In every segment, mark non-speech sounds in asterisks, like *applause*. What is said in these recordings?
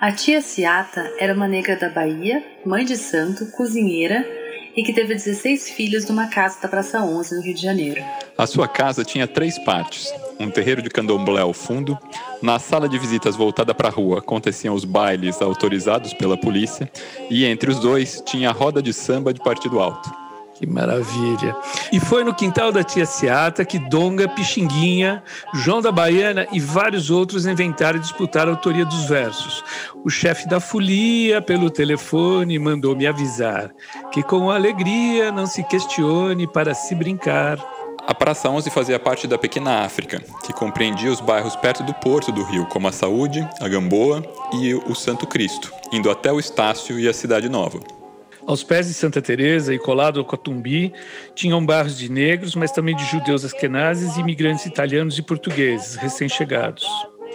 A tia Ciata era uma negra da Bahia, mãe de santo, cozinheira e que teve 16 filhos numa casa da Praça 11, no Rio de Janeiro. A sua casa tinha três partes: um terreiro de candomblé ao fundo, na sala de visitas voltada para a rua aconteciam os bailes autorizados pela polícia, e entre os dois tinha a roda de samba de partido alto. Que maravilha. E foi no quintal da tia Seata que Donga, Pixinguinha, João da Baiana e vários outros inventaram e disputaram a autoria dos versos. O chefe da folia, pelo telefone, mandou me avisar que com alegria não se questione para se brincar. A Praça 11 fazia parte da Pequena África, que compreendia os bairros perto do porto do Rio, como a Saúde, a Gamboa e o Santo Cristo, indo até o Estácio e a Cidade Nova. Aos pés de Santa Teresa e colado ao Cotumbi, tinham bairros de negros, mas também de judeus askenazes e imigrantes italianos e portugueses, recém-chegados.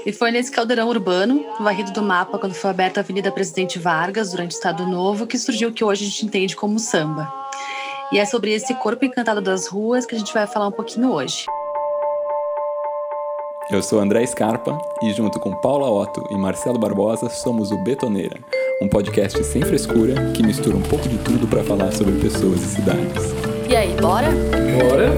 E foi nesse caldeirão urbano, varrido do mapa quando foi aberta a Avenida Presidente Vargas, durante o Estado Novo, que surgiu o que hoje a gente entende como samba. E é sobre esse corpo encantado das ruas que a gente vai falar um pouquinho hoje. Eu sou André Scarpa e, junto com Paula Otto e Marcelo Barbosa, somos o Betoneira um podcast sem frescura que mistura um pouco de tudo para falar sobre pessoas e cidades. E aí, bora? Bora!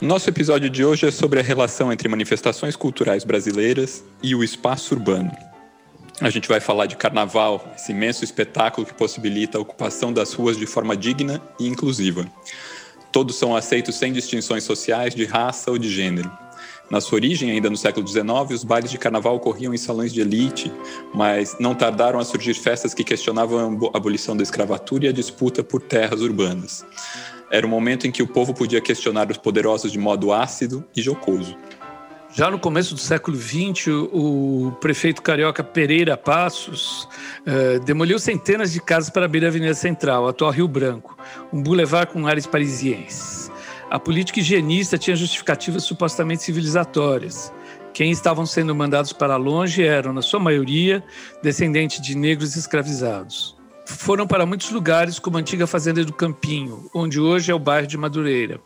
Nosso episódio de hoje é sobre a relação entre manifestações culturais brasileiras e o espaço urbano. A gente vai falar de carnaval, esse imenso espetáculo que possibilita a ocupação das ruas de forma digna e inclusiva. Todos são aceitos sem distinções sociais de raça ou de gênero. Na sua origem, ainda no século XIX, os bailes de carnaval ocorriam em salões de elite, mas não tardaram a surgir festas que questionavam a abolição da escravatura e a disputa por terras urbanas. Era um momento em que o povo podia questionar os poderosos de modo ácido e jocoso. Já no começo do século XX, o prefeito carioca Pereira Passos eh, demoliu centenas de casas para abrir a Avenida Central, atual Rio Branco, um boulevard com áreas parisienses. A política higienista tinha justificativas supostamente civilizatórias. Quem estavam sendo mandados para longe eram, na sua maioria, descendentes de negros escravizados. Foram para muitos lugares, como a antiga Fazenda do Campinho, onde hoje é o bairro de Madureira,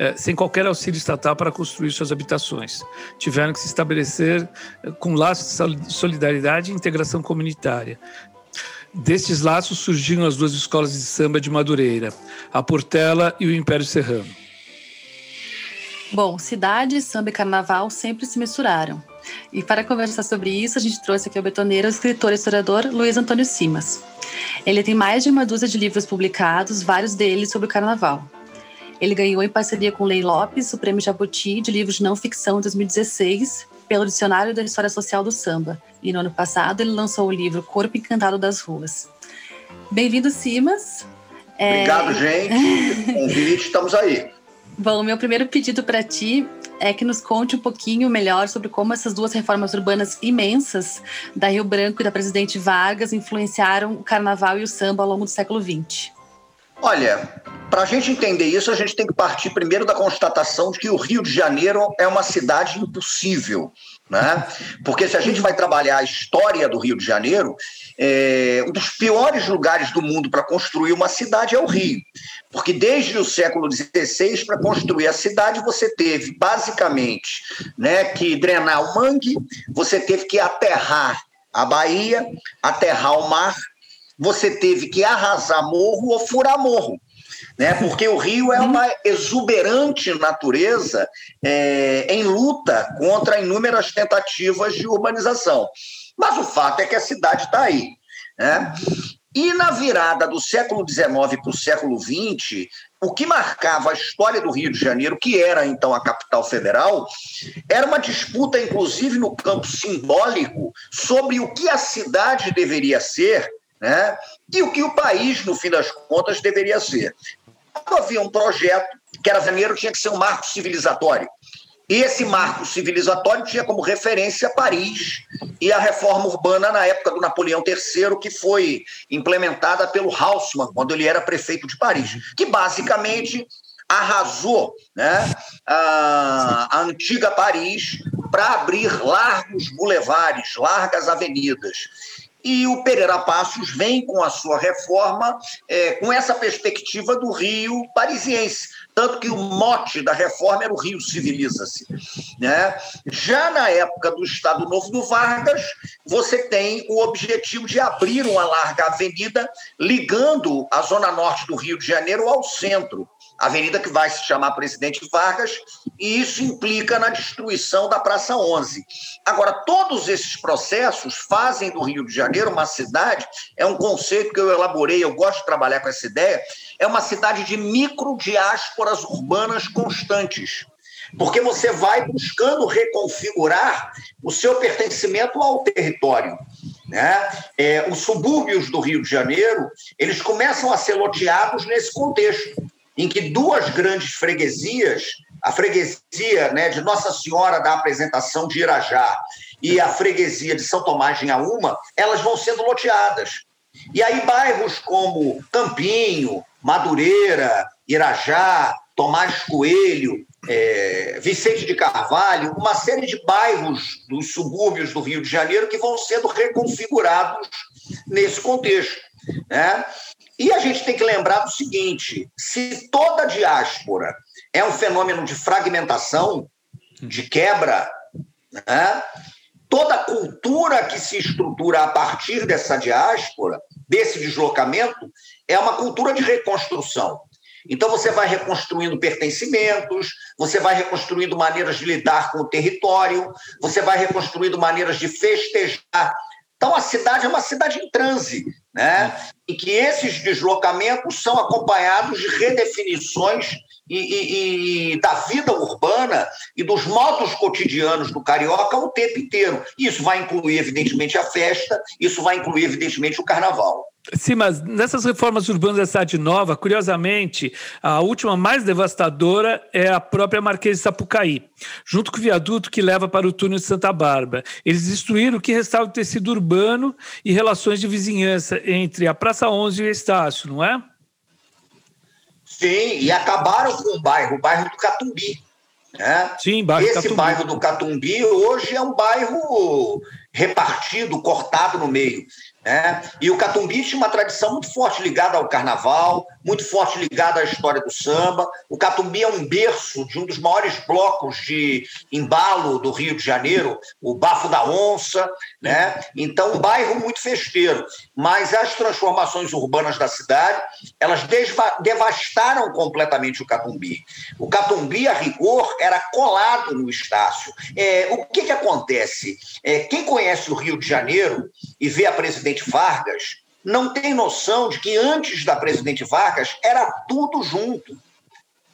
é, sem qualquer auxílio estatal para construir suas habitações. Tiveram que se estabelecer é, com laços de solidariedade e integração comunitária. Destes laços surgiram as duas escolas de samba de Madureira, a Portela e o Império Serrano. Bom, cidade, samba e carnaval sempre se misturaram. E para conversar sobre isso, a gente trouxe aqui ao betoneiro o escritor e historiador Luiz Antônio Simas. Ele tem mais de uma dúzia de livros publicados, vários deles sobre o carnaval. Ele ganhou, em parceria com Lei Lopes, o Prêmio Jabuti de Livros de Não Ficção em 2016, pelo Dicionário da História Social do Samba. E no ano passado, ele lançou o livro Corpo Encantado das Ruas. Bem-vindo, Simas. Obrigado, é... gente. *laughs* Convite, estamos aí. Bom, meu primeiro pedido para ti é que nos conte um pouquinho melhor sobre como essas duas reformas urbanas imensas da Rio Branco e da Presidente Vargas influenciaram o carnaval e o samba ao longo do século XX. Olha, para a gente entender isso, a gente tem que partir primeiro da constatação de que o Rio de Janeiro é uma cidade impossível. Né? Porque se a gente vai trabalhar a história do Rio de Janeiro, é, um dos piores lugares do mundo para construir uma cidade é o Rio. Porque desde o século XVI, para construir a cidade, você teve basicamente né, que drenar o mangue, você teve que aterrar a Bahia, aterrar o mar, você teve que arrasar morro ou furar morro. Né? Porque o Rio é uma exuberante natureza é, em luta contra inúmeras tentativas de urbanização. Mas o fato é que a cidade está aí. Né? E na virada do século XIX para o século XX, o que marcava a história do Rio de Janeiro, que era então a capital federal, era uma disputa, inclusive no campo simbólico, sobre o que a cidade deveria ser né, e o que o país, no fim das contas, deveria ser. Havia um projeto que era Janeiro tinha que ser um marco civilizatório. E esse marco civilizatório tinha como referência Paris e a reforma urbana na época do Napoleão III, que foi implementada pelo Haussmann, quando ele era prefeito de Paris, que basicamente arrasou né, a, a antiga Paris para abrir largos bulevares, largas avenidas. E o Pereira Passos vem com a sua reforma é, com essa perspectiva do Rio parisiense, tanto que o mote da reforma era o Rio civiliza-se. Né? Já na época do Estado Novo do Vargas, você tem o objetivo de abrir uma larga avenida ligando a zona norte do Rio de Janeiro ao centro avenida que vai se chamar Presidente Vargas, e isso implica na destruição da Praça 11. Agora, todos esses processos fazem do Rio de Janeiro uma cidade, é um conceito que eu elaborei, eu gosto de trabalhar com essa ideia, é uma cidade de microdiásporas urbanas constantes. Porque você vai buscando reconfigurar o seu pertencimento ao território. Né? É, os subúrbios do Rio de Janeiro, eles começam a ser loteados nesse contexto em que duas grandes freguesias, a freguesia né, de Nossa Senhora da Apresentação de Irajá e a freguesia de São Tomás de Inhaúma, elas vão sendo loteadas. E aí bairros como Campinho, Madureira, Irajá, Tomás Coelho, é, Vicente de Carvalho, uma série de bairros dos subúrbios do Rio de Janeiro que vão sendo reconfigurados nesse contexto. Né? E a gente tem que lembrar do seguinte: se toda diáspora é um fenômeno de fragmentação, de quebra, né? toda cultura que se estrutura a partir dessa diáspora, desse deslocamento, é uma cultura de reconstrução. Então você vai reconstruindo pertencimentos, você vai reconstruindo maneiras de lidar com o território, você vai reconstruindo maneiras de festejar então, a cidade é uma cidade em transe, né? em que esses deslocamentos são acompanhados de redefinições e, e, e, da vida urbana e dos modos cotidianos do carioca o tempo inteiro. Isso vai incluir, evidentemente, a festa, isso vai incluir, evidentemente, o carnaval. Sim, mas nessas reformas urbanas da cidade nova, curiosamente, a última mais devastadora é a própria Marquês de Sapucaí, junto com o viaduto que leva para o túnel de Santa Bárbara. Eles destruíram o que restava do tecido urbano e relações de vizinhança entre a Praça 11 e o Estácio, não é? Sim, e acabaram com o bairro, o bairro do Catumbi. Né? Sim, bairro Esse Catumbi. bairro do Catumbi hoje é um bairro repartido, cortado no meio. É, e o Catumbi tinha uma tradição muito forte ligada ao carnaval, muito forte ligada à história do samba. O Catumbi é um berço de um dos maiores blocos de embalo do Rio de Janeiro, o Bafo da Onça. Né? Então, um bairro muito festeiro. Mas as transformações urbanas da cidade, elas devastaram completamente o Catumbi. O Catumbi, a rigor, era colado no Estácio. É, o que, que acontece? É, quem conhece o Rio de Janeiro e vê a presidente Vargas não tem noção de que antes da presidente Vargas era tudo junto.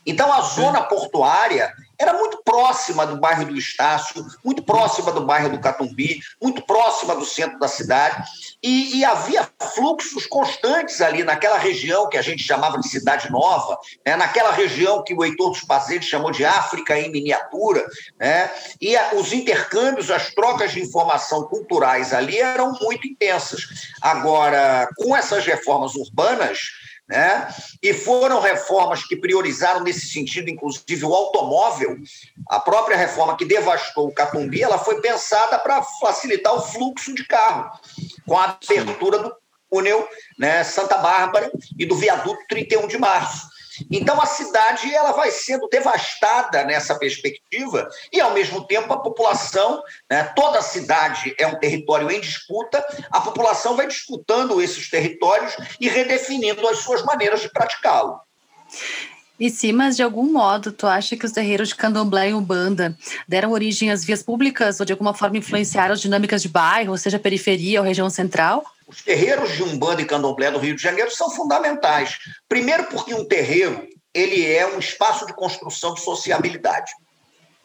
Então a zona portuária era muito próxima do bairro do Estácio, muito próxima do bairro do Catumbi, muito próxima do centro da cidade, e, e, havia fluxos constantes ali naquela região que a gente chamava de Cidade Nova, né, naquela região que o Heitor dos Pazetes chamou de África em miniatura, né, e a, os intercâmbios, as trocas de informação culturais ali eram muito intensas. Agora, com essas reformas urbanas, né? E foram reformas que priorizaram nesse sentido, inclusive o automóvel. A própria reforma que devastou o Catumbi, ela foi pensada para facilitar o fluxo de carro, com a abertura do túnel né, Santa Bárbara e do viaduto 31 de março. Então a cidade ela vai sendo devastada nessa perspectiva e ao mesmo tempo a população, né, toda a cidade é um território em disputa, a população vai disputando esses territórios e redefinindo as suas maneiras de praticá-lo. E sim, mas de algum modo, tu acha que os terreiros de candomblé e umbanda deram origem às vias públicas ou de alguma forma influenciaram as dinâmicas de bairro, seja, periferia ou região central? Os terreiros de Umbanda e Candomblé do Rio de Janeiro são fundamentais. Primeiro porque um terreiro ele é um espaço de construção de sociabilidade.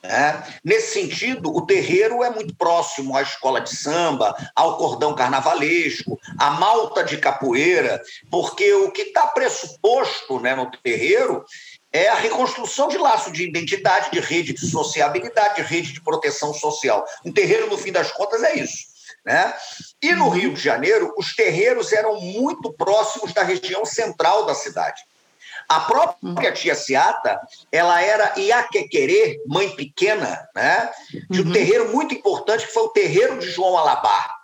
Né? Nesse sentido, o terreiro é muito próximo à escola de samba, ao cordão carnavalesco, à malta de capoeira, porque o que está pressuposto né, no terreiro é a reconstrução de laço de identidade, de rede de sociabilidade, de rede de proteção social. Um terreiro, no fim das contas, é isso. Né? E no Rio de Janeiro, os terreiros eram muito próximos da região central da cidade. A própria tia Seata, ela era Iaquequerê, mãe pequena, né? de um uhum. terreiro muito importante, que foi o terreiro de João Alabar.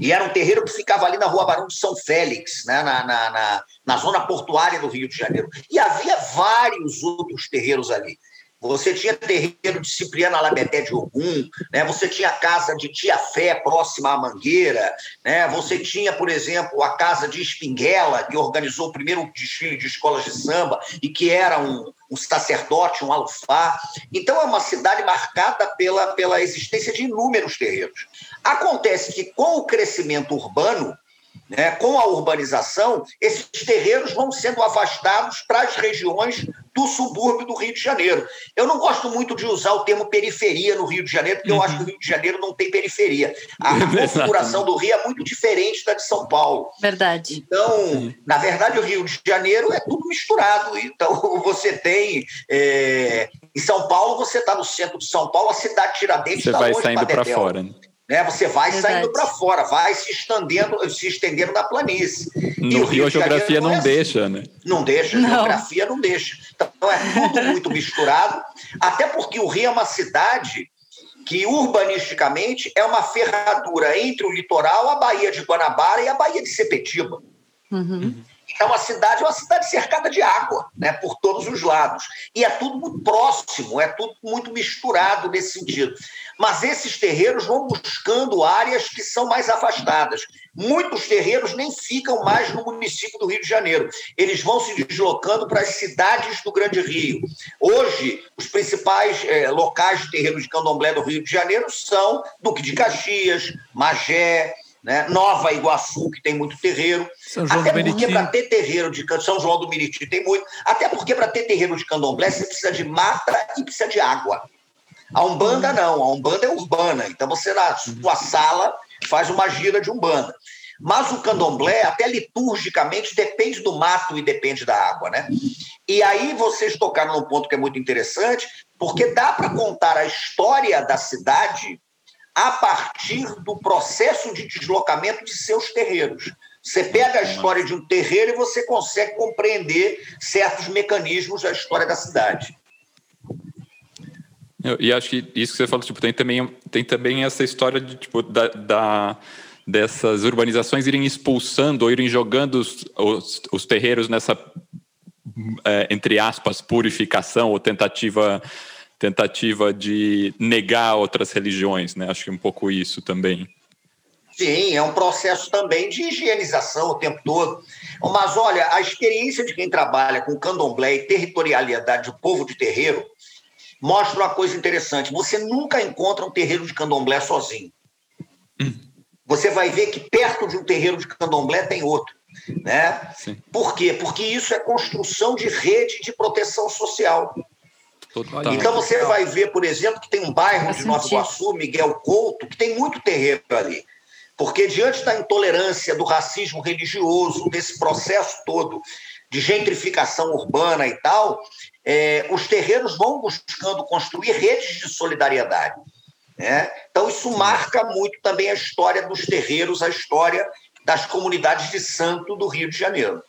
E era um terreiro que ficava ali na rua Barão de São Félix, né? na, na, na, na zona portuária do Rio de Janeiro. E havia vários outros terreiros ali. Você tinha terreiro de Cipriano Alabeté de Ogum, né? você tinha a casa de Tia Fé, próxima à Mangueira, né? você tinha, por exemplo, a casa de Espinguela, que organizou o primeiro desfile de escolas de samba e que era um, um sacerdote, um alufá. Então, é uma cidade marcada pela, pela existência de inúmeros terreiros. Acontece que, com o crescimento urbano, né, com a urbanização, esses terreiros vão sendo afastados para as regiões do subúrbio do Rio de Janeiro. Eu não gosto muito de usar o termo periferia no Rio de Janeiro, porque uhum. eu acho que o Rio de Janeiro não tem periferia. A *laughs* configuração do Rio é muito diferente da de São Paulo. Verdade. Então, na verdade, o Rio de Janeiro é tudo misturado. Então, *laughs* você tem. É... Em São Paulo, você está no centro de São Paulo, a cidade de Tiradentes está longe Você vai saindo para fora. Né? Né? Você vai Verdade. saindo para fora, vai se estendendo, se estendendo na planície. No Rio, a geografia não, não é assim. deixa, né? Não deixa, a geografia não deixa. Então é tudo *laughs* muito misturado, até porque o Rio é uma cidade que urbanisticamente é uma ferradura entre o litoral, a Baía de Guanabara e a Baía de Sepetiba. Uhum. Então a cidade é uma cidade cercada de água, né, por todos os lados. E é tudo muito próximo, é tudo muito misturado nesse sentido. Mas esses terreiros vão buscando áreas que são mais afastadas. Muitos terreiros nem ficam mais no município do Rio de Janeiro. Eles vão se deslocando para as cidades do Grande Rio. Hoje, os principais é, locais de terreiros de candomblé do Rio de Janeiro são Duque de Caxias, Magé, né? Nova Iguaçu, que tem muito terreiro. São João até do porque para ter terreiro de São João do Meriti tem muito. Até porque para ter terreiro de candomblé você precisa de mata e precisa de água. A Umbanda não, a Umbanda é urbana, então você na sua sala faz uma gira de Umbanda. Mas o candomblé, até liturgicamente, depende do mato e depende da água, né? E aí vocês tocaram num ponto que é muito interessante, porque dá para contar a história da cidade a partir do processo de deslocamento de seus terreiros. Você pega a história de um terreiro e você consegue compreender certos mecanismos da história da cidade. E acho que isso que você falou, tipo, tem também, tem também essa história de, tipo, da, da dessas urbanizações irem expulsando ou irem jogando os, os, os terreiros nessa, é, entre aspas, purificação ou tentativa tentativa de negar outras religiões, né? Acho que um pouco isso também. Sim, é um processo também de higienização o tempo todo. Mas olha, a experiência de quem trabalha com candomblé e territorialidade do povo de terreiro mostra uma coisa interessante. Você nunca encontra um terreiro de candomblé sozinho. Hum. Você vai ver que perto de um terreiro de candomblé tem outro. Né? Sim. Por quê? Porque isso é construção de rede de proteção social. Total. Então você vai ver, por exemplo, que tem um bairro de Nova Iguaçu, Miguel Couto, que tem muito terreiro ali. Porque diante da intolerância, do racismo religioso, desse processo todo de gentrificação urbana e tal, é, os terreiros vão buscando construir redes de solidariedade. Né? Então, isso marca muito também a história dos terreiros, a história das comunidades de santo do Rio de Janeiro.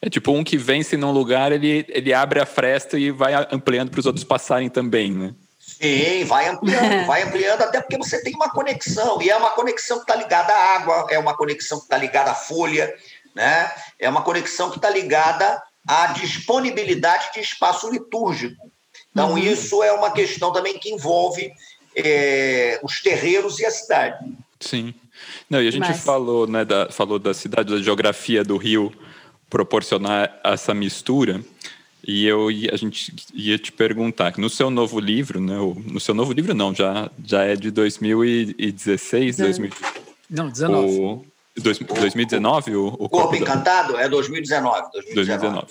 É tipo um que vence num lugar, ele, ele abre a fresta e vai ampliando para os outros passarem também, né? Sim, vai ampliando, *laughs* vai ampliando, até porque você tem uma conexão, e é uma conexão que está ligada à água, é uma conexão que está ligada à folha, né? é uma conexão que está ligada à disponibilidade de espaço litúrgico. Então, uhum. isso é uma questão também que envolve é, os terreiros e a cidade. Sim. Não, e a gente Mas... falou, né, da, falou da cidade, da geografia do Rio proporcionar essa mistura. E eu a gente ia te perguntar que no seu novo livro, né, no seu novo livro não, já já é de 2016, 2000, não, 19. O, 2019 o, o Corpo, Corpo Encantado é 2019, 2019. 2019.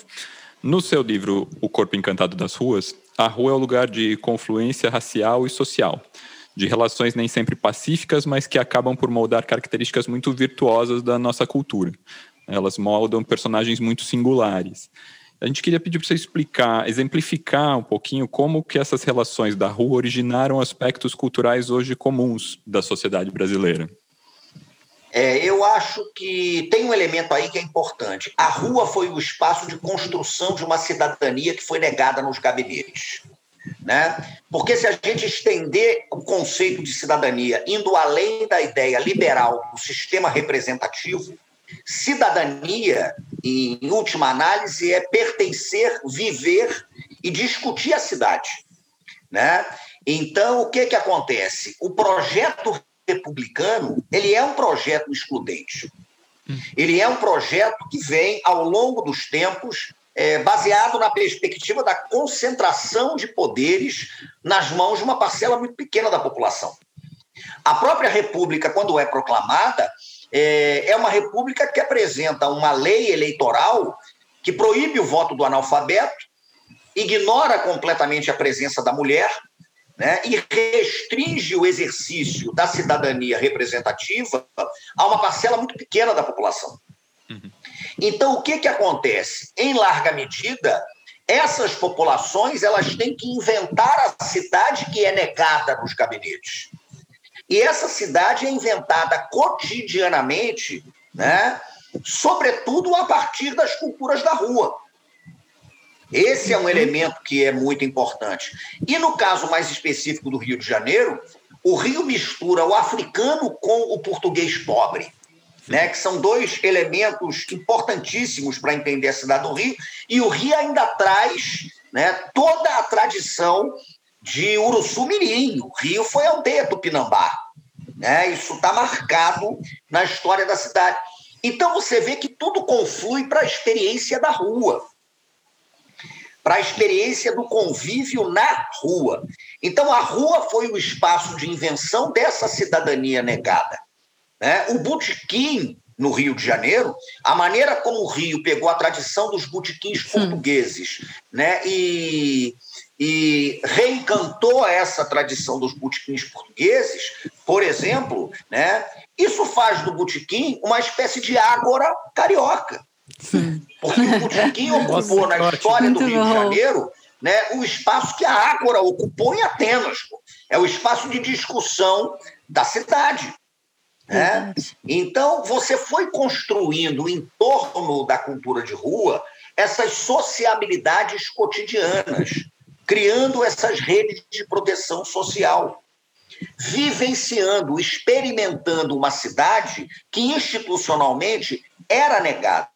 No seu livro O Corpo Encantado das Ruas, a rua é o lugar de confluência racial e social, de relações nem sempre pacíficas, mas que acabam por moldar características muito virtuosas da nossa cultura. Elas moldam personagens muito singulares. A gente queria pedir para você explicar, exemplificar um pouquinho como que essas relações da rua originaram aspectos culturais hoje comuns da sociedade brasileira. É, eu acho que tem um elemento aí que é importante. A rua foi o espaço de construção de uma cidadania que foi negada nos gabinetes. Né? Porque se a gente estender o conceito de cidadania indo além da ideia liberal do sistema representativo, cidadania, em última análise, é pertencer, viver e discutir a cidade. Né? Então, o que, que acontece? O projeto republicano ele é um projeto excludente. Ele é um projeto que vem, ao longo dos tempos, é, baseado na perspectiva da concentração de poderes nas mãos de uma parcela muito pequena da população. A própria República, quando é proclamada, é, é uma república que apresenta uma lei eleitoral que proíbe o voto do analfabeto, ignora completamente a presença da mulher, né, e restringe o exercício da cidadania representativa a uma parcela muito pequena da população. Uhum. Então, o que, que acontece? Em larga medida, essas populações elas têm que inventar a cidade que é negada nos gabinetes. E essa cidade é inventada cotidianamente, né, sobretudo a partir das culturas da rua. Esse é um elemento que é muito importante. E no caso mais específico do Rio de Janeiro, o Rio mistura o africano com o português pobre né, que são dois elementos importantíssimos para entender a cidade do Rio, e o Rio ainda traz né, toda a tradição de Uruçu-Mirim. O Rio foi aldeia do Pinambá. Né? Isso está marcado na história da cidade. Então você vê que tudo conflui para a experiência da rua, para a experiência do convívio na rua. Então a rua foi o espaço de invenção dessa cidadania negada. Né? O botequim no Rio de Janeiro, a maneira como o Rio pegou a tradição dos botequins portugueses né? e, e reencantou essa tradição dos botequins portugueses, por exemplo, né? isso faz do botequim uma espécie de ágora carioca. Sim. Porque o botequim *laughs* ocupou na história do Rio de Janeiro né, o espaço que a Ágora ocupou em Atenas. É o espaço de discussão da cidade. Né? Então, você foi construindo em torno da cultura de rua essas sociabilidades cotidianas, criando essas redes de proteção social, vivenciando, experimentando uma cidade que institucionalmente era negada.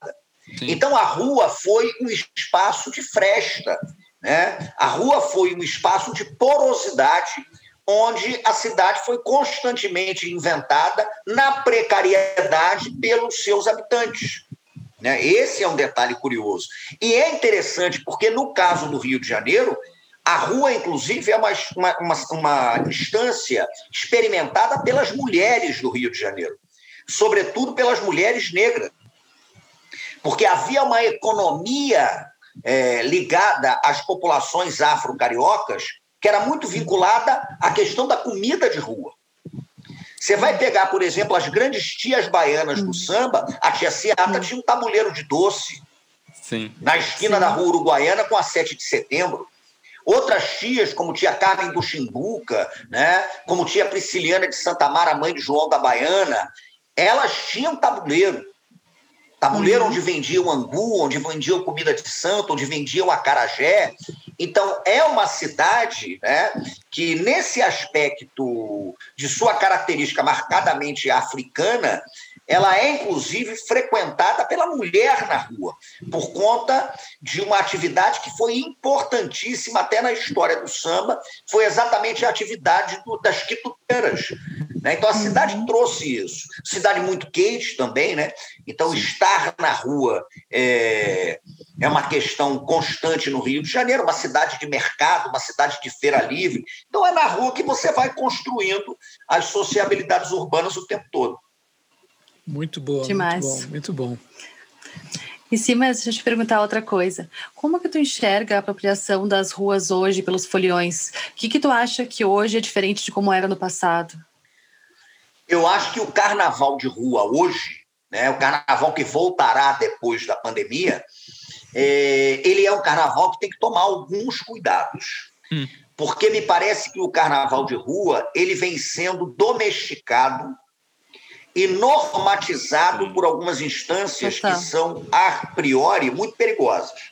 Sim. Então, a rua foi um espaço de fresta, né? a rua foi um espaço de porosidade onde a cidade foi constantemente inventada na precariedade pelos seus habitantes. Né? Esse é um detalhe curioso. E é interessante porque, no caso do Rio de Janeiro, a rua, inclusive, é uma, uma, uma instância experimentada pelas mulheres do Rio de Janeiro, sobretudo pelas mulheres negras. Porque havia uma economia é, ligada às populações afro-cariocas que era muito vinculada à questão da comida de rua. Você vai pegar, por exemplo, as grandes tias baianas do samba, a tia Seata tinha um tabuleiro de doce Sim. na esquina Sim. da rua Uruguaiana com a 7 de setembro. Outras tias, como tia Carmen do Chimbuca, né? como tia Prisciliana de Santa Mara, mãe de João da Baiana, elas tinham tabuleiro. Tabuleiro uhum. onde vendiam angu, onde vendiam comida de santo, onde vendiam acarajé. Então, é uma cidade né, que, nesse aspecto de sua característica marcadamente africana, ela é inclusive frequentada pela mulher na rua, por conta de uma atividade que foi importantíssima até na história do samba, foi exatamente a atividade do, das quituteiras. Né? Então a cidade uhum. trouxe isso. Cidade muito quente também, né? Então estar na rua é, é uma questão constante no Rio de Janeiro, uma cidade de mercado, uma cidade de feira livre. Então é na rua que você vai construindo as sociabilidades urbanas o tempo todo. Muito boa, Demais. muito bom, muito bom. E sim, mas deixa eu te perguntar outra coisa. Como que tu enxerga a apropriação das ruas hoje pelos foliões? O que que tu acha que hoje é diferente de como era no passado? Eu acho que o carnaval de rua hoje, né, o carnaval que voltará depois da pandemia, é, ele é um carnaval que tem que tomar alguns cuidados. Hum. Porque me parece que o carnaval de rua ele vem sendo domesticado e normatizado por algumas instâncias que são, a priori, muito perigosas.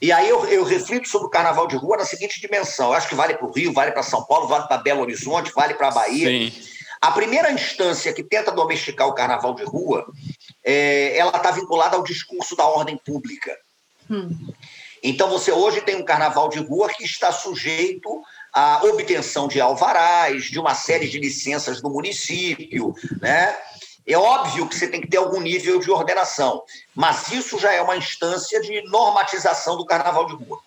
E aí eu, eu, reflito sobre o carnaval de rua na seguinte dimensão. Eu acho que vale para o Rio, vale para São Paulo, vale para Belo Horizonte, vale para a Bahia. Sim. A primeira instância que tenta domesticar o carnaval de rua, é, ela está vinculada ao discurso da ordem pública. Hum. Então você hoje tem um carnaval de rua que está sujeito à obtenção de alvarás, de uma série de licenças do município, né? É óbvio que você tem que ter algum nível de ordenação, mas isso já é uma instância de normatização do carnaval de rua.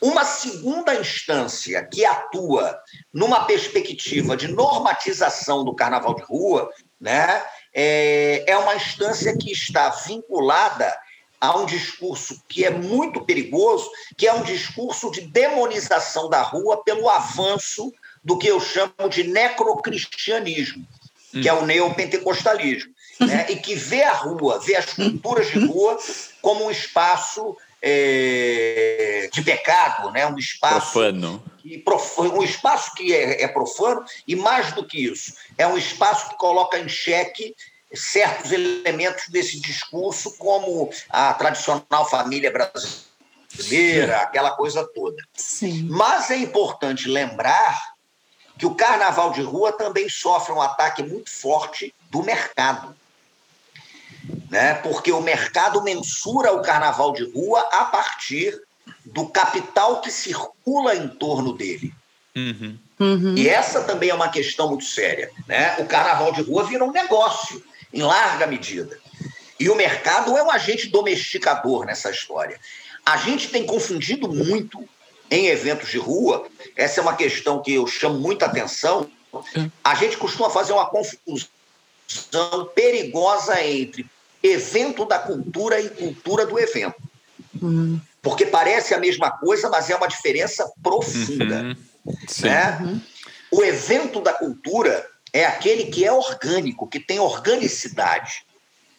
Uma segunda instância que atua numa perspectiva de normatização do carnaval de rua, né, é, é uma instância que está vinculada a um discurso que é muito perigoso, que é um discurso de demonização da rua pelo avanço do que eu chamo de necrocristianismo hum. que é o neopentecostalismo, né? e que vê a rua, vê as culturas de rua como um espaço é, de pecado, né? um espaço profano. Que, um espaço que é, é profano, e mais do que isso, é um espaço que coloca em xeque certos elementos desse discurso, como a tradicional família brasileira, aquela coisa toda. Sim. Mas é importante lembrar que o carnaval de rua também sofre um ataque muito forte do mercado. Né? Porque o mercado mensura o carnaval de rua a partir do capital que circula em torno dele. Uhum. Uhum. E essa também é uma questão muito séria. Né? O carnaval de rua vira um negócio, em larga medida. E o mercado é um agente domesticador nessa história. A gente tem confundido muito em eventos de rua, essa é uma questão que eu chamo muita atenção. A gente costuma fazer uma confusão perigosa entre evento da cultura e cultura do evento. Uhum. Porque parece a mesma coisa, mas é uma diferença profunda. Uhum. Né? Uhum. O evento da cultura é aquele que é orgânico, que tem organicidade.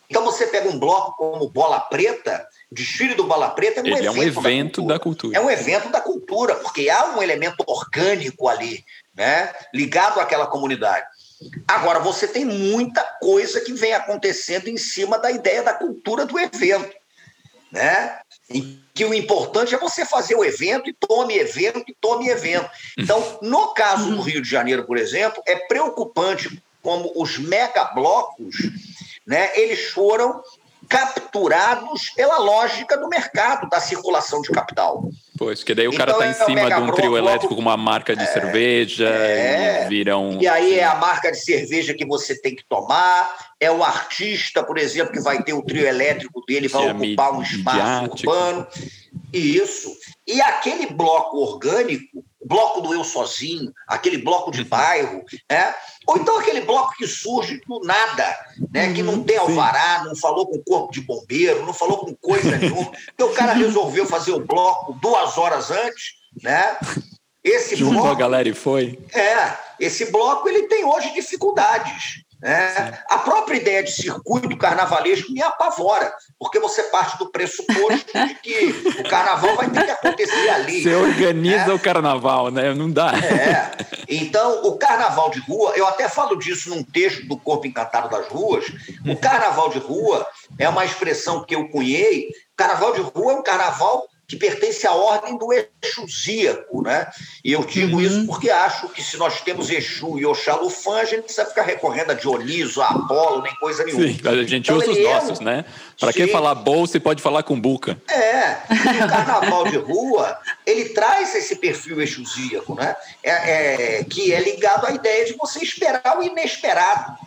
Então você pega um bloco como Bola Preta, o desfile do Bola Preta é um Ele evento, é um evento da, cultura. da, cultura. É um evento da cultura, porque há um elemento orgânico ali, né? ligado àquela comunidade. Agora, você tem muita coisa que vem acontecendo em cima da ideia da cultura do evento. Né? Em que o importante é você fazer o evento e tome evento e tome evento. Então, no caso do Rio de Janeiro, por exemplo, é preocupante como os megablocos, né, eles foram capturados pela lógica do mercado, da circulação de capital. Pois, que daí o cara está então, em é cima de um trio elétrico com uma marca de é, cerveja é, e vira um... E aí é a marca de cerveja que você tem que tomar, é o artista, por exemplo, que vai ter o trio elétrico dele, vai é ocupar um espaço urbano. Isso. E aquele bloco orgânico, bloco do eu sozinho, aquele bloco de bairro, né? Ou então aquele bloco que surge do nada, né? que não uhum, tem alvará, não falou com corpo de bombeiro, não falou com coisa nenhuma. Porque o cara resolveu fazer o bloco duas horas antes, né? Esse Juntou bloco, a galera e foi. É, esse bloco ele tem hoje dificuldades. É, a própria ideia de circuito carnavalesco me apavora, porque você parte do pressuposto de que o carnaval vai ter que acontecer ali. Você organiza né? o carnaval, né? Não dá. É. Então, o carnaval de rua, eu até falo disso num texto do Corpo Encantado das Ruas. O carnaval de rua é uma expressão que eu cunhei. Carnaval de rua é um carnaval que pertence à ordem do Exusíaco, né? E eu digo uhum. isso porque acho que se nós temos Exu e Oxalufã, a gente não precisa ficar recorrendo a Dioniso, a Apolo, nem coisa nenhuma. Sim, a gente então, usa os é nossos, é um... né? Para quem falar bolsa, e pode falar com buca. É, e o carnaval de rua, ele traz esse perfil exusíaco, né? É, é, que é ligado à ideia de você esperar o inesperado.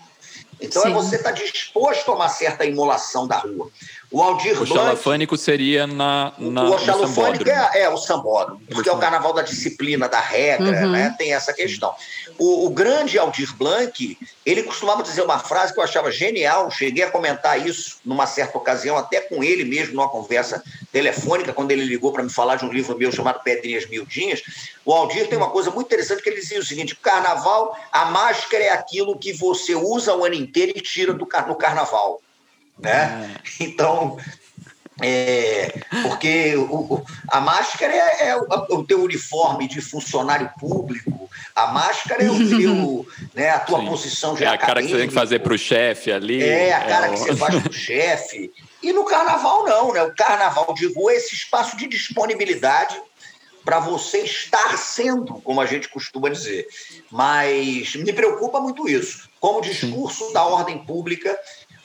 Então é Sim. é você estar tá disposto a uma certa imolação da rua. O Aldir O xalafânico seria na, na O xalafânico é, é, o sambódromo, porque é o carnaval da disciplina, da regra, uhum. né? Tem essa questão. O, o, grande Aldir Blanc, ele costumava dizer uma frase que eu achava genial, cheguei a comentar isso numa certa ocasião, até com ele mesmo, numa conversa telefônica, quando ele ligou para me falar de um livro meu chamado Pedrinhas Miudinhas. O Aldir tem uma coisa muito interessante que ele dizia o seguinte: carnaval, a máscara é aquilo que você usa o ano inteiro e tira do, no carnaval né? É. *laughs* Então, é, porque o, o, a máscara é, é o, o, teu uniforme de funcionário público, a máscara é o *laughs* teu, né, a tua Sim. posição de É a cara que você tem que fazer para o chefe ali. É a cara é que você faz para o *laughs* chefe. E no carnaval, não, né? O carnaval de rua é esse espaço de disponibilidade para você estar sendo, como a gente costuma dizer. Mas me preocupa muito isso. Como discurso Sim. da ordem pública,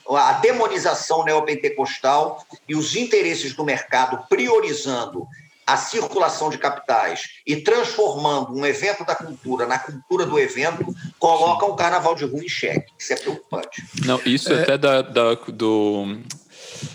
a demonização neopentecostal e os interesses do mercado priorizando a circulação de capitais e transformando um evento da cultura na cultura do evento, colocam o carnaval de rua em xeque. Isso é preocupante. Não, isso é... até da, da, do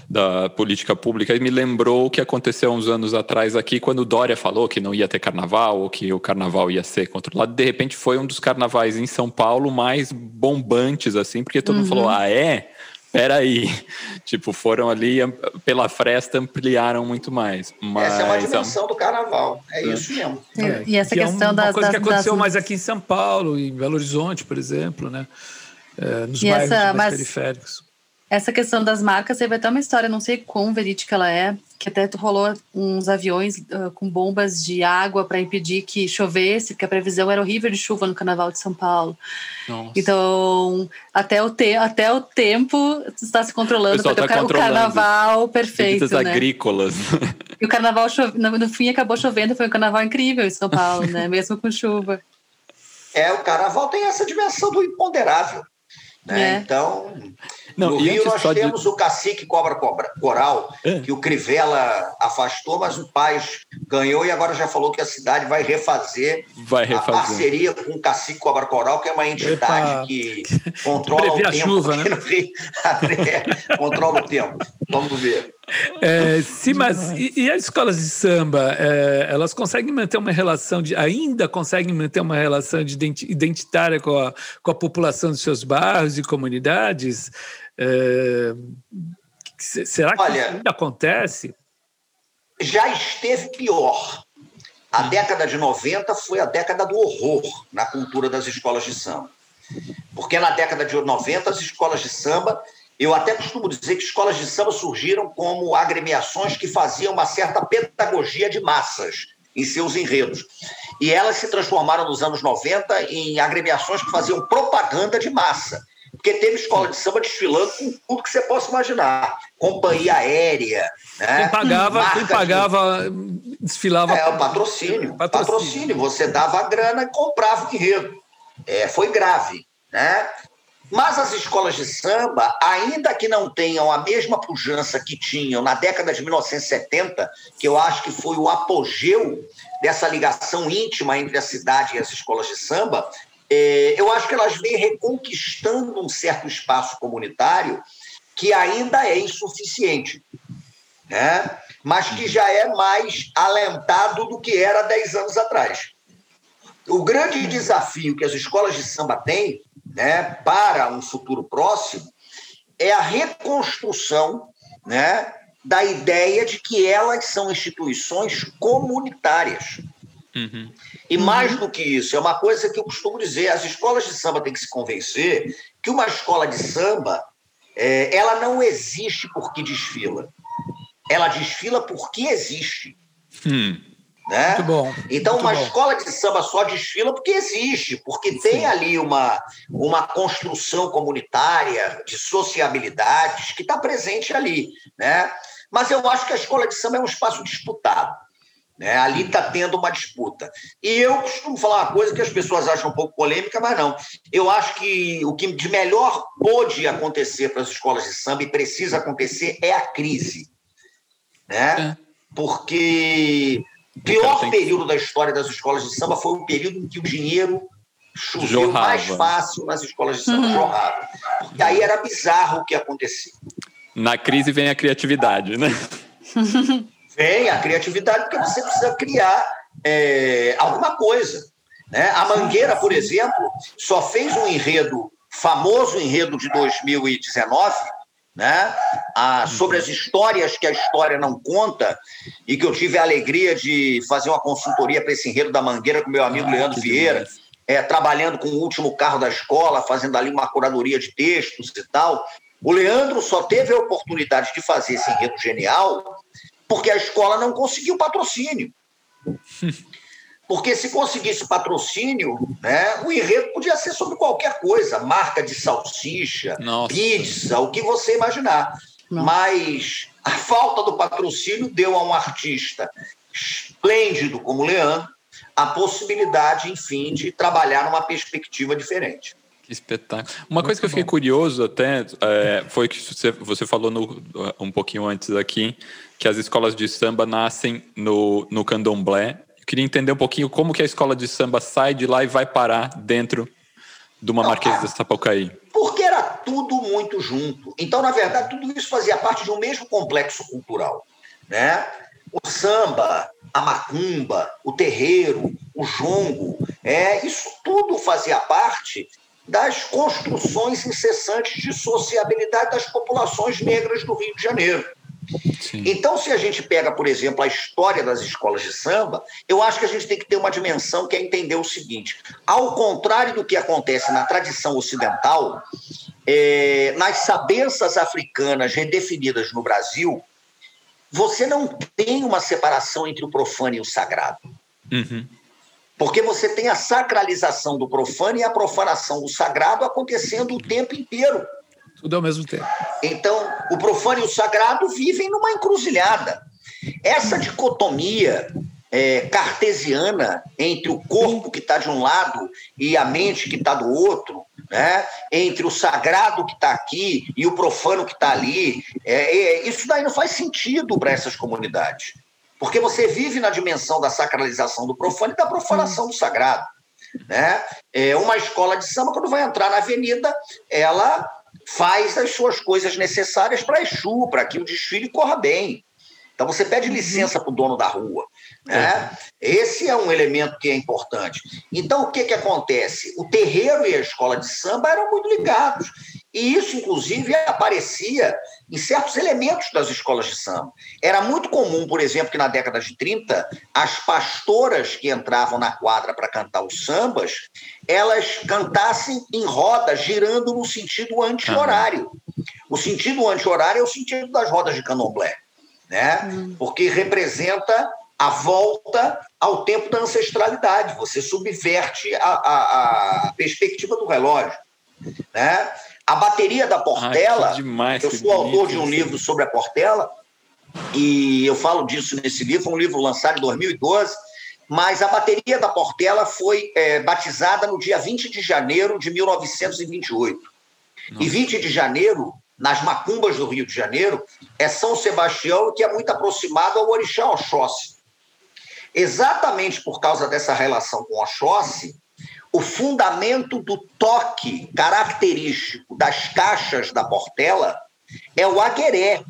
da política pública e me lembrou o que aconteceu uns anos atrás aqui, quando o Dória falou que não ia ter carnaval ou que o carnaval ia ser controlado. De repente foi um dos carnavais em São Paulo mais bombantes, assim, porque todo uhum. mundo falou: ah, é? Peraí. Tipo, foram ali pela fresta, ampliaram muito mais. Mas, essa é uma dimensão do carnaval. É, é. isso mesmo. É, e essa questão é uma das. coisa das, que aconteceu das... mais aqui em São Paulo, em Belo Horizonte, por exemplo, né? É, nos e bairros essa, mais mas... periféricos. Essa questão das marcas teve até uma história, não sei quão verídica ela é, que até rolou uns aviões uh, com bombas de água para impedir que chovesse, porque a previsão era horrível de chuva no Carnaval de São Paulo. Nossa. Então, até o, te até o tempo está se controlando para ter tá o, carnaval perfeito. Né? agrícolas. *laughs* E o carnaval, no, no fim, acabou chovendo, foi um carnaval incrível em São Paulo, né? *laughs* mesmo com chuva. É, o carnaval tem essa dimensão do imponderável. Né? É. Então, não, no Rio nós temos de... o cacique cobra, cobra coral, é. que o Crivella afastou, mas o Paz ganhou e agora já falou que a cidade vai refazer, vai refazer. a parceria com o cacique cobra coral, que é uma entidade Epa. que *laughs* controla o tempo. Chuva, né? *laughs* controla o tempo. Vamos ver. É, *laughs* sim, mas e, e, as escolas de samba, é, elas conseguem manter uma relação de, ainda conseguem manter uma relação de identitária com a, com a população dos seus bairros e comunidades? É, será que Olha, ainda acontece? Já esteve pior. A década de 90 foi a década do horror na cultura das escolas de samba. Porque na década de 90 as escolas de samba eu até costumo dizer que escolas de samba surgiram como agremiações que faziam uma certa pedagogia de massas em seus enredos. E elas se transformaram nos anos 90 em agremiações que faziam propaganda de massa. Porque teve escola de samba desfilando com tudo que você possa imaginar. Companhia aérea. Né? Quem pagava, quem pagava de... desfilava. É, o patrocínio. patrocínio. Patrocínio. Você dava a grana e comprava o enredo. É, foi grave. Né? Mas as escolas de samba, ainda que não tenham a mesma pujança que tinham na década de 1970, que eu acho que foi o apogeu dessa ligação íntima entre a cidade e as escolas de samba, é, eu acho que elas vêm reconquistando um certo espaço comunitário que ainda é insuficiente, né? mas que já é mais alentado do que era 10 anos atrás. O grande desafio que as escolas de samba têm né, para um futuro próximo é a reconstrução né, da ideia de que elas são instituições comunitárias. Uhum. E mais do que isso, é uma coisa que eu costumo dizer: as escolas de samba têm que se convencer que uma escola de samba é, ela não existe porque desfila. Ela desfila porque existe. Hum. Né? Muito bom. Então, muito uma bom. escola de samba só desfila porque existe, porque Sim. tem ali uma, uma construção comunitária de sociabilidades que está presente ali. Né? Mas eu acho que a escola de samba é um espaço disputado. Né? Ali está tendo uma disputa. E eu costumo falar uma coisa que as pessoas acham um pouco polêmica, mas não. Eu acho que o que de melhor pode acontecer para as escolas de samba e precisa acontecer é a crise. Né? É. Porque o pior tem... período da história das escolas de samba foi o período em que o dinheiro choveu jorrava. mais fácil nas escolas de samba, uhum. jorrava. Porque aí era bizarro o que acontecia. Na crise vem a criatividade, né? *laughs* vem a criatividade porque você precisa criar é, alguma coisa. Né? A Mangueira, por exemplo, só fez um enredo, famoso enredo de 2019, né? Ah, sobre as histórias que a história não conta e que eu tive a alegria de fazer uma consultoria para esse enredo da Mangueira com meu amigo ah, Leandro Vieira, é, trabalhando com o último carro da escola, fazendo ali uma curadoria de textos e tal. O Leandro só teve a oportunidade de fazer esse enredo genial porque a escola não conseguiu patrocínio. *laughs* Porque se conseguisse patrocínio, né, o enredo podia ser sobre qualquer coisa, marca de salsicha, Nossa. pizza, o que você imaginar. mas a falta do patrocínio deu a um artista esplêndido como Leandro a possibilidade, enfim, de trabalhar numa perspectiva diferente. Que espetáculo. Uma Muito coisa que eu fiquei bom. curioso até é, foi que você, você falou no, um pouquinho antes aqui que as escolas de samba nascem no, no candomblé. Eu queria entender um pouquinho como que a escola de samba sai de lá e vai parar dentro de uma Não, Marquesa de Sapucaí. Porque era tudo muito junto. Então, na verdade, tudo isso fazia parte de um mesmo complexo cultural. Né? O samba, a macumba, o terreiro, o jongo, é, isso tudo fazia parte das construções incessantes de sociabilidade das populações negras do Rio de Janeiro. Sim. Então, se a gente pega, por exemplo, a história das escolas de samba, eu acho que a gente tem que ter uma dimensão que é entender o seguinte: ao contrário do que acontece na tradição ocidental, é, nas sabenças africanas redefinidas no Brasil, você não tem uma separação entre o profano e o sagrado. Uhum. Porque você tem a sacralização do profano e a profanação do sagrado acontecendo o tempo inteiro. Tudo ao mesmo tempo. Então, o profano e o sagrado vivem numa encruzilhada. Essa dicotomia é, cartesiana entre o corpo que está de um lado e a mente que está do outro, né? entre o sagrado que está aqui e o profano que está ali, é, é, isso daí não faz sentido para essas comunidades. Porque você vive na dimensão da sacralização do profano e da profanação do sagrado. Né? É uma escola de samba, quando vai entrar na avenida, ela faz as suas coisas necessárias para Exu, para que o desfile corra bem. Então você pede uhum. licença para o dono da rua. Né? Esse é um elemento que é importante. Então, o que, que acontece? O terreiro e a escola de samba eram muito ligados. E isso, inclusive, aparecia em certos elementos das escolas de samba. Era muito comum, por exemplo, que na década de 30, as pastoras que entravam na quadra para cantar os sambas, elas cantassem em roda, girando no sentido anti-horário. O sentido anti-horário é o sentido das rodas de candomblé, né? Hum. porque representa a volta ao tempo da ancestralidade. Você subverte a, a, a perspectiva do relógio. Né? A bateria da Portela, ah, demais, eu sou autor de um livro sobre a Portela, e eu falo disso nesse livro, um livro lançado em 2012, mas a bateria da Portela foi é, batizada no dia 20 de janeiro de 1928. Nossa. E 20 de janeiro, nas macumbas do Rio de Janeiro, é São Sebastião, que é muito aproximado ao Orixá Oxóssi. Exatamente por causa dessa relação com Oxóssi, o fundamento do toque característico das caixas da Portela é o agueré,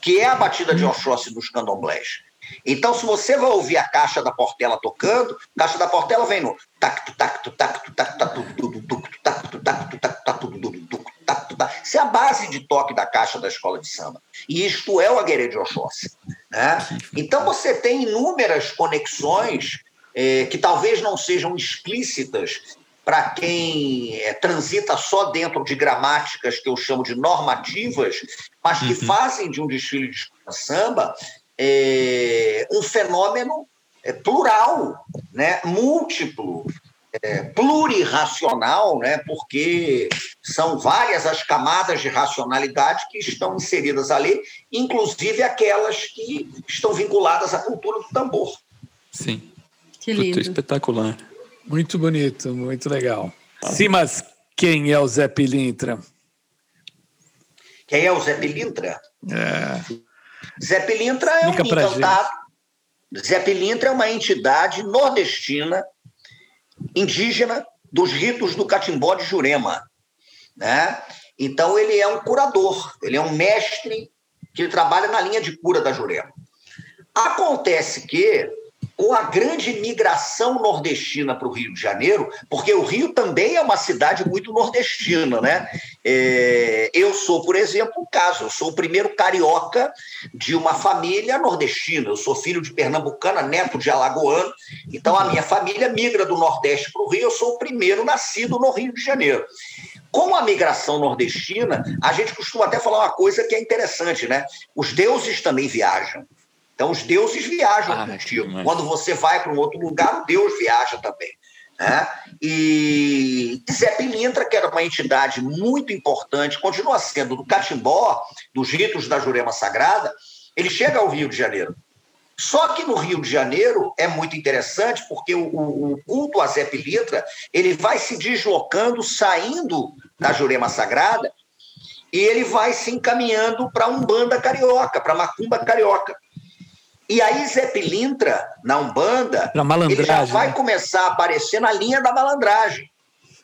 que é a batida de Oxóssi dos candomblés. Então, se você vai ouvir a caixa da Portela tocando, a caixa da Portela vem no tacto, tacto, tacto, tacto, tacto, tacto, tacto, tacto, tacto. Isso é a base de toque da caixa da escola de samba. E isto é o aguerê de Oxóssi. Né? Então, você tem inúmeras conexões é, que talvez não sejam explícitas para quem é, transita só dentro de gramáticas que eu chamo de normativas, mas que uhum. fazem de um desfile de samba é, um fenômeno é, plural, né, múltiplo, é, plurirracional, né, porque são várias as camadas de racionalidade que estão inseridas ali, inclusive aquelas que estão vinculadas à cultura do tambor. Sim. Que lindo. Puta, espetacular. Muito bonito, muito legal. Ah. Sim, mas quem é o Zé Pilintra? Quem é o Zé Pilintra? É. Zé Pilintra é um encantado. Zé Pilintra é uma entidade nordestina, indígena, dos ritos do Catimbó de Jurema. Né? Então, ele é um curador, ele é um mestre que trabalha na linha de cura da Jurema. Acontece que com a grande migração nordestina para o Rio de Janeiro, porque o Rio também é uma cidade muito nordestina, né? É, eu sou, por exemplo, um caso, eu sou o primeiro carioca de uma família nordestina, eu sou filho de pernambucana, neto de alagoano, então a minha família migra do Nordeste para o Rio, eu sou o primeiro nascido no Rio de Janeiro. Com a migração nordestina, a gente costuma até falar uma coisa que é interessante, né? Os deuses também viajam. Então, os deuses viajam ah, contigo. Quando você vai para um outro lugar, o Deus viaja também. Né? E Zé Pilintra, que era era uma entidade muito importante, continua sendo do catimbó, dos ritos da Jurema Sagrada, ele chega ao Rio de Janeiro. Só que no Rio de Janeiro é muito interessante porque o, o culto a Zé Pilintra ele vai se deslocando, saindo da Jurema Sagrada e ele vai se encaminhando para Umbanda Carioca, para Macumba Carioca. E aí Zé Pilintra, na Umbanda, ele já vai né? começar a aparecer na linha da malandragem.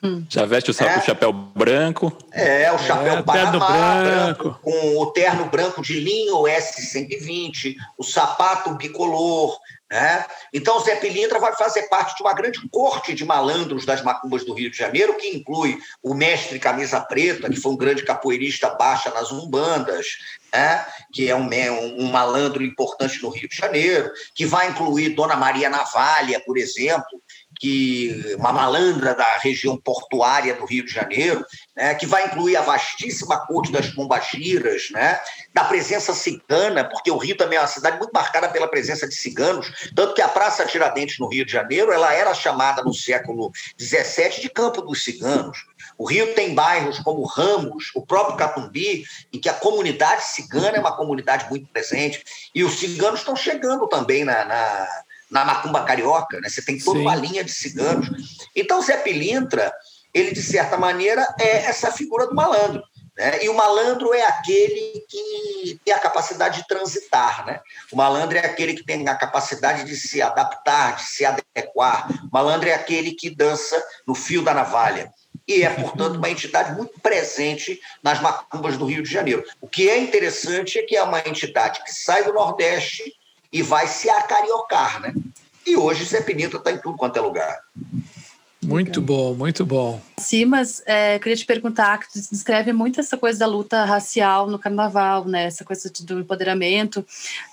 Hum. Já veste o, é. chapéu branco. É, o chapéu é, Panamá, branco. branco. com o terno branco de linho S120, o sapato bicolor. Né? Então, Zé Pilintra vai fazer parte de uma grande corte de malandros das macumbas do Rio de Janeiro, que inclui o mestre Camisa Preta, que foi um grande capoeirista baixa nas umbandas, né? que é um, um, um malandro importante no Rio de Janeiro, que vai incluir Dona Maria Navalha, por exemplo, que uma malandra da região portuária do Rio de Janeiro, né, que vai incluir a vastíssima corte das pombagiras, né, da presença cigana, porque o Rio também é uma cidade muito marcada pela presença de ciganos, tanto que a Praça Tiradentes no Rio de Janeiro, ela era chamada no século XVII de Campo dos Ciganos. O Rio tem bairros como Ramos, o próprio Catumbi, em que a comunidade cigana é uma comunidade muito presente, e os ciganos estão chegando também na, na na macumba carioca, né? Você tem toda Sim. uma linha de ciganos. Então, Zé Pilintra, ele, de certa maneira, é essa figura do malandro. Né? E o malandro é aquele que tem a capacidade de transitar. Né? O malandro é aquele que tem a capacidade de se adaptar, de se adequar. O malandro é aquele que dança no fio da navalha. E é, portanto, uma entidade muito presente nas macumbas do Rio de Janeiro. O que é interessante é que é uma entidade que sai do Nordeste e vai se acariocar, né? E hoje Zé Pinito está em tudo quanto é lugar. Muito bom, muito bom. Sim, mas é, queria te perguntar, que tu descreve muito essa coisa da luta racial no carnaval, né? Essa coisa do empoderamento.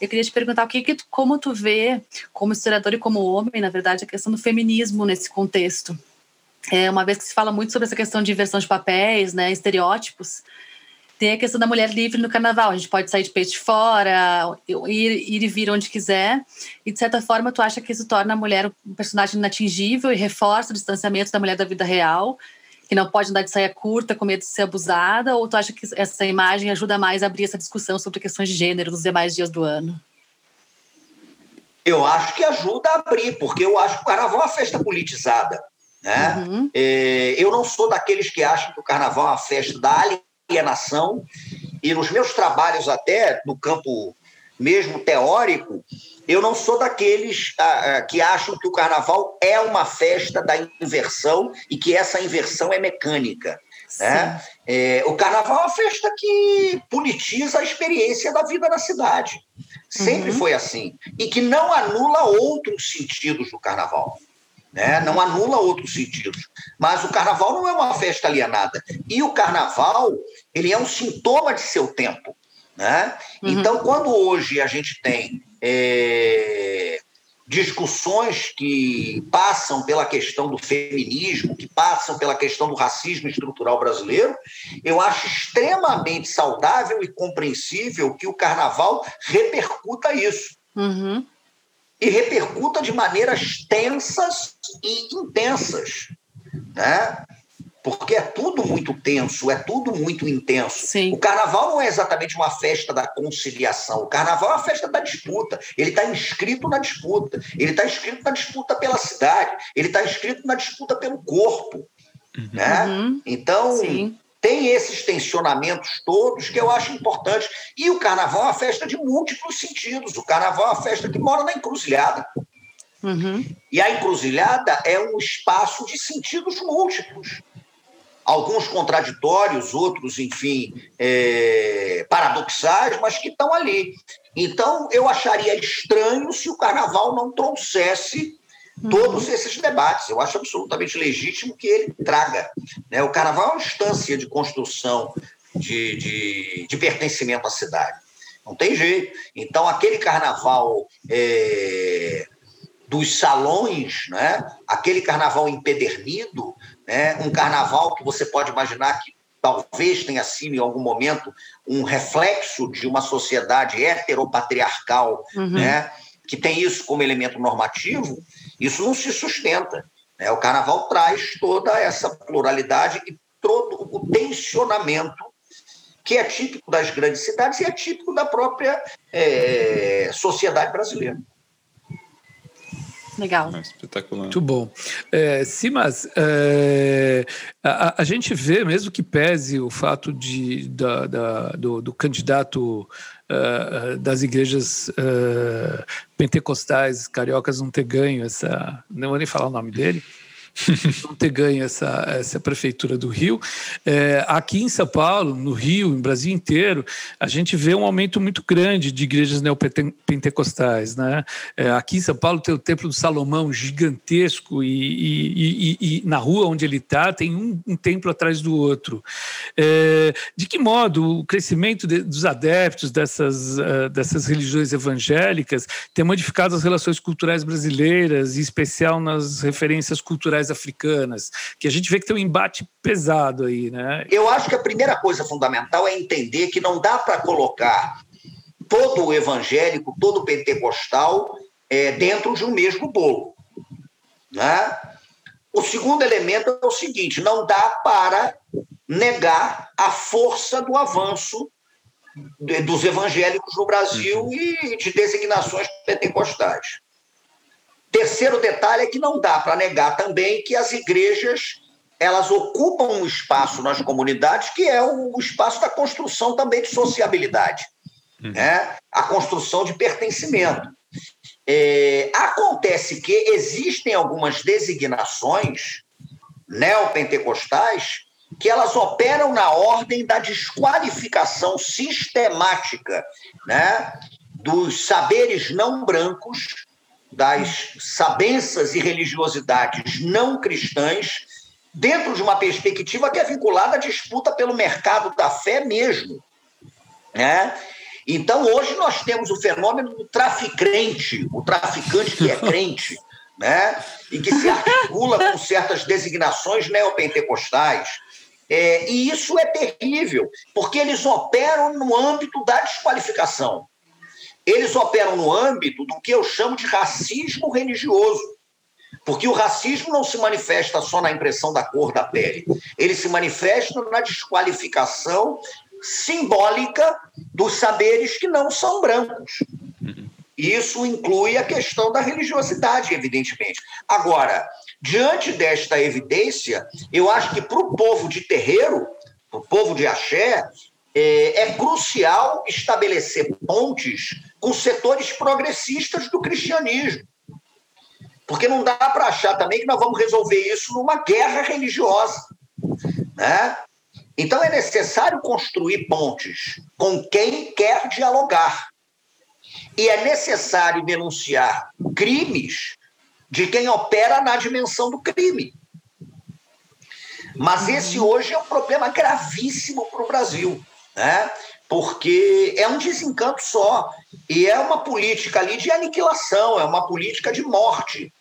Eu queria te perguntar o que, que tu, como tu vê, como historiador e como homem, na verdade, a questão do feminismo nesse contexto. É, uma vez que se fala muito sobre essa questão de inversão de papéis, né, estereótipos, tem a questão da mulher livre no carnaval. A gente pode sair de peito fora, ir, ir e vir onde quiser. E, de certa forma, tu acha que isso torna a mulher um personagem inatingível e reforça o distanciamento da mulher da vida real, que não pode andar de saia curta com medo de ser abusada? Ou tu acha que essa imagem ajuda mais a abrir essa discussão sobre questões de gênero nos demais dias do ano? Eu acho que ajuda a abrir, porque eu acho que o carnaval é uma festa politizada. Né? Uhum. É, eu não sou daqueles que acham que o carnaval é uma festa da alienação, e nos meus trabalhos, até no campo mesmo teórico, eu não sou daqueles ah, ah, que acham que o carnaval é uma festa da inversão e que essa inversão é mecânica. Né? É, o carnaval é uma festa que politiza a experiência da vida na cidade. Sempre uhum. foi assim. E que não anula outros sentidos do carnaval né? não anula outros sentidos. Mas o carnaval não é uma festa alienada. E o carnaval, ele é um sintoma de seu tempo. Né? Uhum. Então, quando hoje a gente tem é, discussões que passam pela questão do feminismo, que passam pela questão do racismo estrutural brasileiro, eu acho extremamente saudável e compreensível que o carnaval repercuta isso. Uhum e repercuta de maneiras tensas e intensas, né? Porque é tudo muito tenso, é tudo muito intenso. Sim. O carnaval não é exatamente uma festa da conciliação. O carnaval é uma festa da disputa. Ele está inscrito na disputa. Ele está inscrito na disputa pela cidade. Ele está inscrito na disputa pelo corpo. Uhum. Né? Uhum. Então, Sim tem esses tensionamentos todos que eu acho importantes. E o carnaval é uma festa de múltiplos sentidos. O carnaval é uma festa que mora na encruzilhada. Uhum. E a encruzilhada é um espaço de sentidos múltiplos. Alguns contraditórios, outros, enfim, é, paradoxais, mas que estão ali. Então, eu acharia estranho se o carnaval não trouxesse todos uhum. esses debates. Eu acho absolutamente legítimo que ele traga. Né? O carnaval é uma instância de construção de, de, de pertencimento à cidade. Não tem jeito. Então, aquele carnaval é, dos salões, né? aquele carnaval empedernido, né? um carnaval que você pode imaginar que talvez tenha sido em algum momento um reflexo de uma sociedade heteropatriarcal, uhum. né? que tem isso como elemento normativo, isso não se sustenta. Né? O carnaval traz toda essa pluralidade e o tensionamento que é típico das grandes cidades e é típico da própria é, sociedade brasileira. Legal. É espetacular. Muito bom. É, Simas, é, a, a, gente vê, mesmo que pese o fato de, da, da do, do, candidato uh, das igrejas uh, pentecostais cariocas não ter ganho essa. Não vou nem falar o nome dele não ter ganho essa, essa prefeitura do Rio. É, aqui em São Paulo, no Rio, em Brasil inteiro, a gente vê um aumento muito grande de igrejas neopentecostais. Né? É, aqui em São Paulo tem o Templo do Salomão gigantesco e, e, e, e na rua onde ele está tem um, um, templo atrás do outro. É, de que modo o crescimento de, dos adeptos dessas, uh, dessas religiões evangélicas tem modificado as relações culturais brasileiras, em especial nas referências culturais africanas, que a gente vê que tem um embate pesado aí, né? Eu acho que a primeira coisa fundamental é entender que não dá para colocar todo o evangélico, todo o pentecostal é, dentro de um mesmo bolo, né? O segundo elemento é o seguinte: não dá para negar a força do avanço dos evangélicos no Brasil uhum. e de designações pentecostais. Terceiro detalhe é que não dá para negar também que as igrejas elas ocupam um espaço nas comunidades que é o espaço da construção também de sociabilidade, uhum. né? a construção de pertencimento. É, acontece que existem algumas designações neopentecostais que elas operam na ordem da desqualificação sistemática né, dos saberes não brancos das sabenças e religiosidades não cristãs dentro de uma perspectiva que é vinculada à disputa pelo mercado da fé mesmo. Né? Então, hoje nós temos o fenômeno do traficante, o traficante que é *laughs* crente, né? e que se articula com certas designações neopentecostais. É, e isso é terrível, porque eles operam no âmbito da desqualificação eles operam no âmbito do que eu chamo de racismo religioso. Porque o racismo não se manifesta só na impressão da cor da pele, ele se manifesta na desqualificação simbólica dos saberes que não são brancos. Isso inclui a questão da religiosidade, evidentemente. Agora, diante desta evidência, eu acho que para o povo de terreiro, para o povo de axé, é, é crucial estabelecer pontes com setores progressistas do cristianismo. Porque não dá para achar também que nós vamos resolver isso numa guerra religiosa. Né? Então é necessário construir pontes com quem quer dialogar. E é necessário denunciar crimes de quem opera na dimensão do crime. Mas esse hoje é um problema gravíssimo para o Brasil né? Porque é um desencanto só. E é uma política ali de aniquilação, é uma política de morte.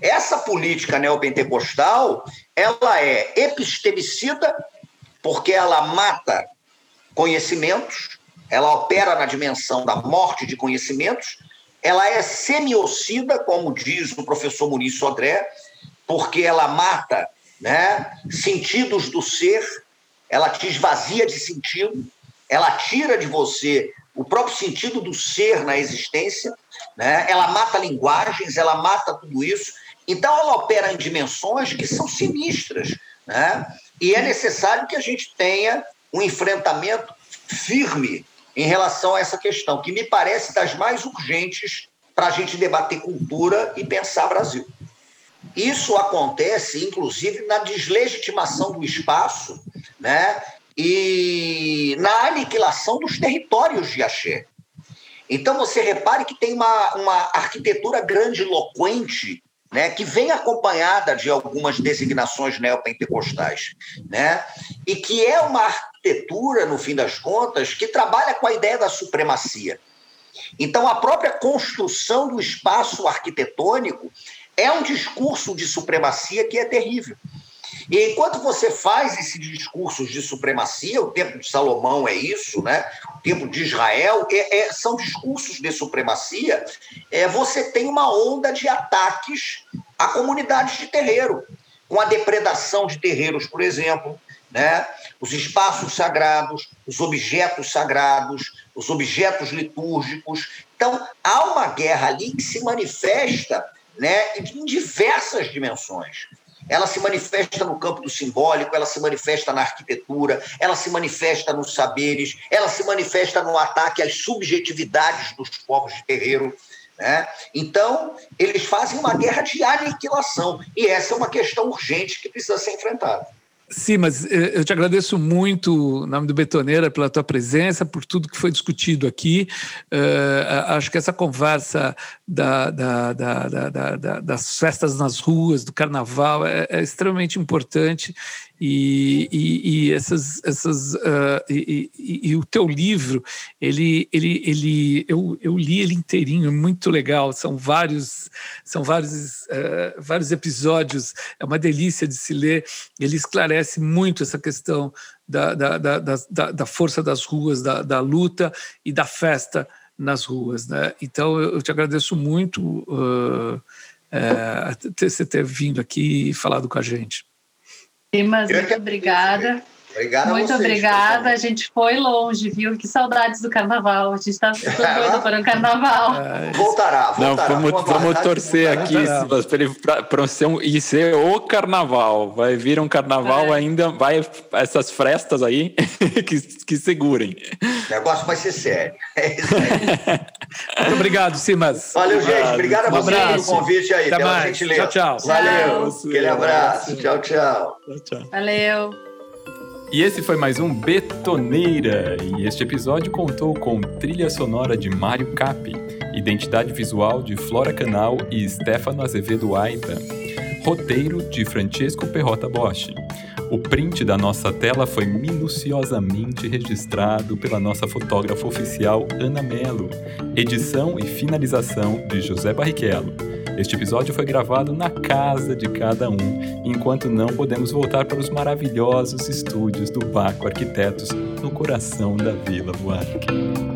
Essa política neopentecostal, ela é epistemicida, porque ela mata conhecimentos, ela opera na dimensão da morte de conhecimentos, ela é semiocida, como diz o professor Muniz Sodré, porque ela mata né, sentidos do ser, ela te esvazia de sentido, ela tira de você o próprio sentido do ser na existência, né? ela mata linguagens, ela mata tudo isso. Então, ela opera em dimensões que são sinistras. Né? E é necessário que a gente tenha um enfrentamento firme em relação a essa questão, que me parece das mais urgentes para a gente debater cultura e pensar Brasil. Isso acontece, inclusive, na deslegitimação do espaço, né? E na aniquilação dos territórios de axé. Então você repare que tem uma, uma arquitetura grandiloquente né, que vem acompanhada de algumas designações neopentecostais, né, e que é uma arquitetura, no fim das contas, que trabalha com a ideia da supremacia. Então, a própria construção do espaço arquitetônico é um discurso de supremacia que é terrível. E enquanto você faz esses discursos de supremacia, o tempo de Salomão é isso, né? o tempo de Israel, é, é, são discursos de supremacia, é, você tem uma onda de ataques a comunidades de terreiro. com a depredação de terreiros, por exemplo, né? os espaços sagrados, os objetos sagrados, os objetos litúrgicos. Então, há uma guerra ali que se manifesta né, em diversas dimensões. Ela se manifesta no campo do simbólico, ela se manifesta na arquitetura, ela se manifesta nos saberes, ela se manifesta no ataque às subjetividades dos povos de terreiro. Né? Então, eles fazem uma guerra de aniquilação, e essa é uma questão urgente que precisa ser enfrentada. Sim, mas eh, eu te agradeço muito, em nome do Betoneira, pela tua presença, por tudo que foi discutido aqui. Uh, acho que essa conversa da, da, da, das festas nas ruas, do carnaval, é, é extremamente importante e, e, e essas, essas uh, e, e, o teu livro, ele, ele, ele, eu, eu li ele inteirinho, muito legal. São vários, são vários, uh, vários episódios. É uma delícia de se ler. Ele esclarece muito essa questão da, da, da, da, da força das ruas, da, da luta e da festa nas ruas, né? Então eu, te agradeço muito uh, uh, você ter vindo aqui e falado com a gente. Mas muito obrigada. Obrigado Muito vocês, obrigada. A gente foi longe, viu? Que saudades do carnaval. A gente está *laughs* doido para o carnaval. Voltará, voltará. Não, vamos, Vamos torcer aqui para ser um, e ser o carnaval. Vai vir um carnaval É. ainda, vai essas frestas aí *laughs* que, que segurem. O negócio vai ser sério. É isso aí. *laughs* Muito obrigado, Simas. Valeu, gente. Obrigado a Um vocês pelo convite aí, Até pela mais. gentileza. Tchau, tchau. Valeu. Tchau. Aquele abraço. Tchau, tchau. Tchau. Valeu. E esse foi mais um Betoneira, e este episódio contou com trilha sonora de Mário Capi, identidade visual de Flora Canal e Stefano Azevedo Aita, roteiro de Francesco Perrota Bosch. O print da nossa tela foi minuciosamente registrado pela nossa fotógrafa oficial Ana Melo, edição e finalização de José Barrichello. Este episódio foi gravado na casa de cada um, enquanto não podemos voltar para os maravilhosos estúdios do Baco Arquitetos, no coração da Vila Buarque.